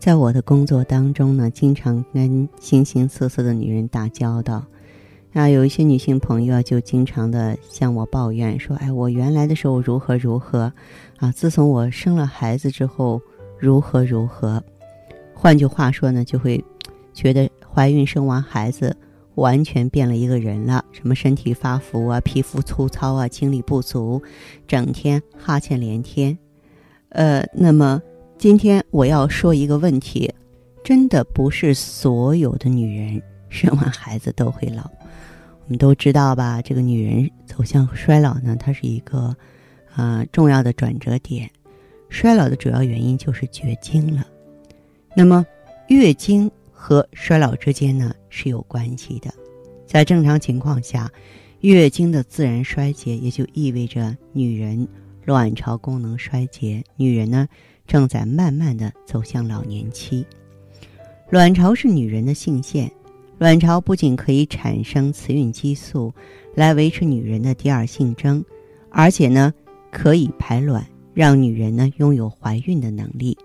在我的工作当中呢，经常跟形形色色的女人打交道，啊，有一些女性朋友啊，就经常的向我抱怨说：“哎，我原来的时候如何如何，啊，自从我生了孩子之后如何如何。”换句话说呢，就会觉得怀孕生完孩子完全变了一个人了，什么身体发福啊，皮肤粗糙啊，精力不足，整天哈欠连天，呃，那么。今天我要说一个问题，真的不是所有的女人生完孩子都会老。我们都知道吧，这个女人走向衰老呢，它是一个啊重要的转折点。衰老的主要原因就是绝经了。那么月经和衰老之间呢是有关系的。在正常情况下，月经的自然衰竭也就意味着女人卵巢功能衰竭，女人呢。正在慢慢的走向老年期。卵巢是女人的性腺，卵巢不仅可以产生雌孕激素来维持女人的第二性征，而且呢可以排卵，让女人呢拥有怀孕的能力。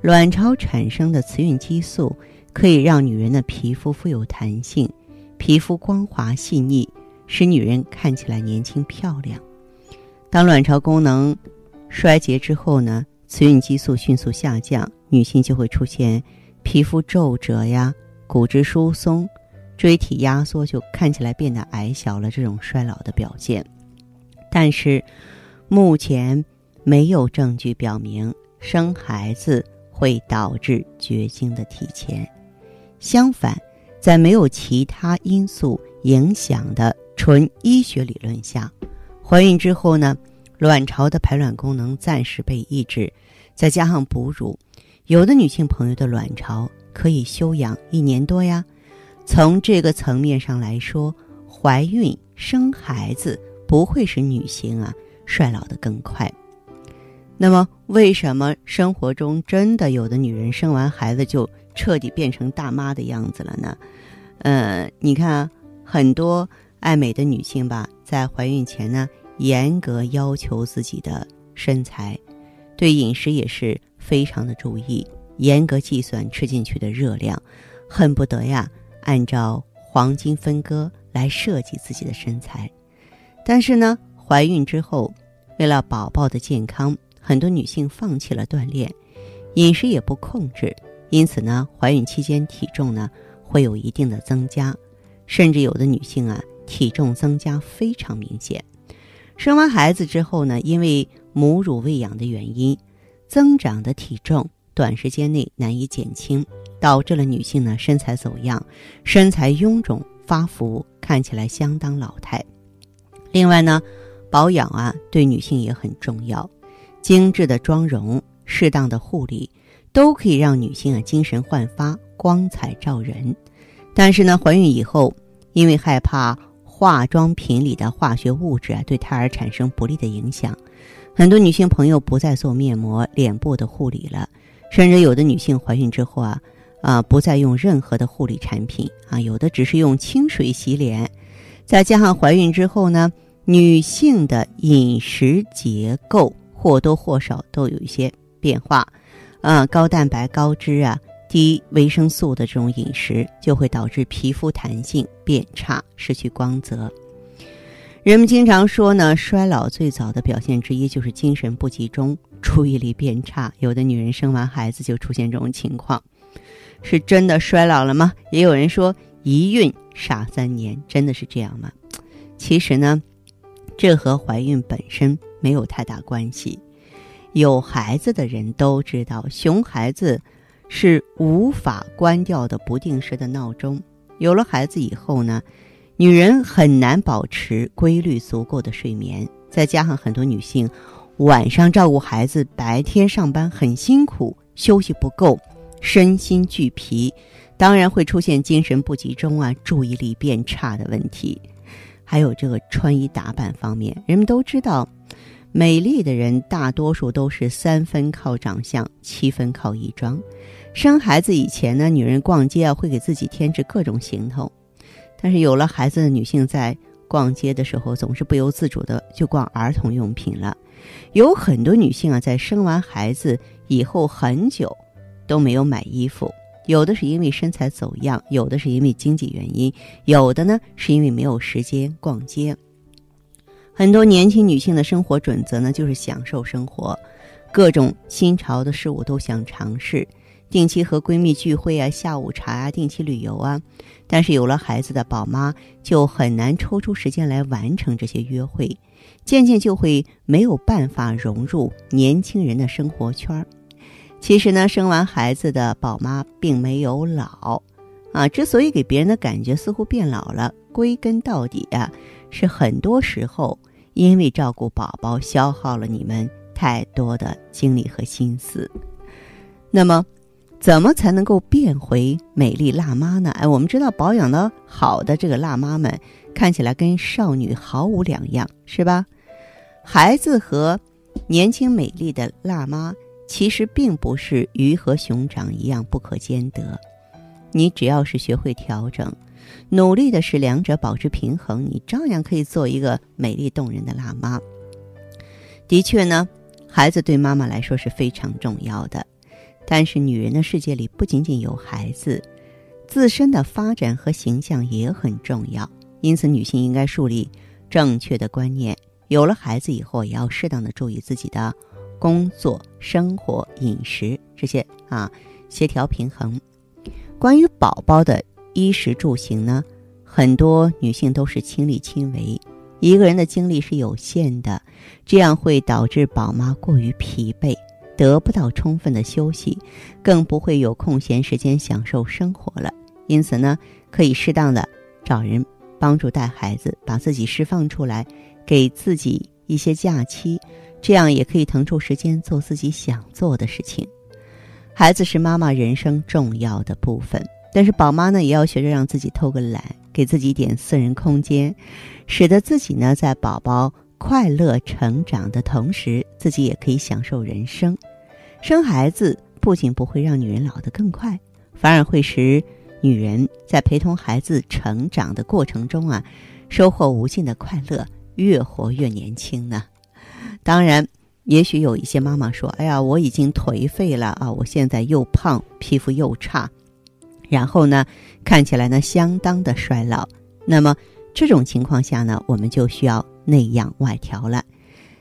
卵巢产生的雌孕激素可以让女人的皮肤富有弹性，皮肤光滑细腻，使女人看起来年轻漂亮。当卵巢功能衰竭之后呢？雌孕激素迅速下降，女性就会出现皮肤皱褶呀、骨质疏松、椎体压缩，就看起来变得矮小了。这种衰老的表现，但是目前没有证据表明生孩子会导致绝经的提前。相反，在没有其他因素影响的纯医学理论下，怀孕之后呢？卵巢的排卵功能暂时被抑制，再加上哺乳，有的女性朋友的卵巢可以休养一年多呀。从这个层面上来说，怀孕生孩子不会使女性啊衰老的更快。那么，为什么生活中真的有的女人生完孩子就彻底变成大妈的样子了呢？呃，你看很多爱美的女性吧，在怀孕前呢。严格要求自己的身材，对饮食也是非常的注意，严格计算吃进去的热量，恨不得呀按照黄金分割来设计自己的身材。但是呢，怀孕之后，为了宝宝的健康，很多女性放弃了锻炼，饮食也不控制，因此呢，怀孕期间体重呢会有一定的增加，甚至有的女性啊体重增加非常明显。生完孩子之后呢，因为母乳喂养的原因，增长的体重短时间内难以减轻，导致了女性呢身材走样，身材臃肿发福，看起来相当老态。另外呢，保养啊对女性也很重要，精致的妆容、适当的护理，都可以让女性啊精神焕发、光彩照人。但是呢，怀孕以后，因为害怕。化妆品里的化学物质啊，对胎儿产生不利的影响。很多女性朋友不再做面膜、脸部的护理了，甚至有的女性怀孕之后啊，啊，不再用任何的护理产品啊，有的只是用清水洗脸。再加上怀孕之后呢，女性的饮食结构或多或少都有一些变化，啊，高蛋白、高脂啊。低维生素的这种饮食就会导致皮肤弹性变差，失去光泽。人们经常说呢，衰老最早的表现之一就是精神不集中、注意力变差。有的女人生完孩子就出现这种情况，是真的衰老了吗？也有人说，一孕傻三年，真的是这样吗？其实呢，这和怀孕本身没有太大关系。有孩子的人都知道，熊孩子是无法关掉的不定时的闹钟。有了孩子以后呢，女人很难保持规律足够的睡眠，再加上很多女性晚上照顾孩子，白天上班很辛苦，休息不够，身心俱疲，当然会出现精神不集中啊、注意力变差的问题。还有这个穿衣打扮方面，人们都知道。美丽的人大多数都是三分靠长相，七分靠衣装。生孩子以前呢，女人逛街啊会给自己添置各种行头，但是有了孩子的女性在逛街的时候，总是不由自主的就逛儿童用品了。有很多女性啊，在生完孩子以后很久都没有买衣服，有的是因为身材走样，有的是因为经济原因，有的呢是因为没有时间逛街。很多年轻女性的生活准则呢，就是享受生活，各种新潮的事物都想尝试，定期和闺蜜聚会啊，下午茶啊，定期旅游啊。但是有了孩子的宝妈，就很难抽出时间来完成这些约会，渐渐就会没有办法融入年轻人的生活圈儿。其实呢，生完孩子的宝妈并没有老，啊，之所以给别人的感觉似乎变老了，归根到底啊，是很多时候。因为照顾宝宝消耗了你们太多的精力和心思，那么，怎么才能够变回美丽辣妈呢？哎，我们知道保养的好的这个辣妈们，看起来跟少女毫无两样，是吧？孩子和年轻美丽的辣妈，其实并不是鱼和熊掌一样不可兼得。你只要是学会调整。努力的使两者保持平衡，你照样可以做一个美丽动人的辣妈。的确呢，孩子对妈妈来说是非常重要的，但是女人的世界里不仅仅有孩子，自身的发展和形象也很重要。因此，女性应该树立正确的观念，有了孩子以后，也要适当的注意自己的工作、生活、饮食这些啊，协调平衡。关于宝宝的。衣食住行呢，很多女性都是亲力亲为，一个人的精力是有限的，这样会导致宝妈过于疲惫，得不到充分的休息，更不会有空闲时间享受生活了。因此呢，可以适当的找人帮助带孩子，把自己释放出来，给自己一些假期，这样也可以腾出时间做自己想做的事情。孩子是妈妈人生重要的部分。但是宝妈呢，也要学着让自己偷个懒，给自己一点私人空间，使得自己呢在宝宝快乐成长的同时，自己也可以享受人生。生孩子不仅不会让女人老得更快，反而会使女人在陪同孩子成长的过程中啊，收获无尽的快乐，越活越年轻呢。当然，也许有一些妈妈说：“哎呀，我已经颓废了啊，我现在又胖，皮肤又差。”然后呢，看起来呢相当的衰老。那么这种情况下呢，我们就需要内养外调了。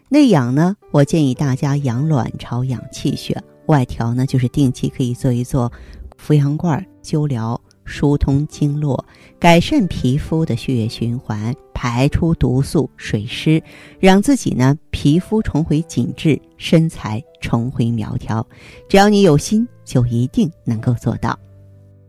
内养呢，我建议大家养卵巢、养气血；外调呢，就是定期可以做一做扶阳罐灸疗，疏通经络，改善皮肤的血液循环，排出毒素、水湿，让自己呢皮肤重回紧致，身材重回苗条。只要你有心，就一定能够做到。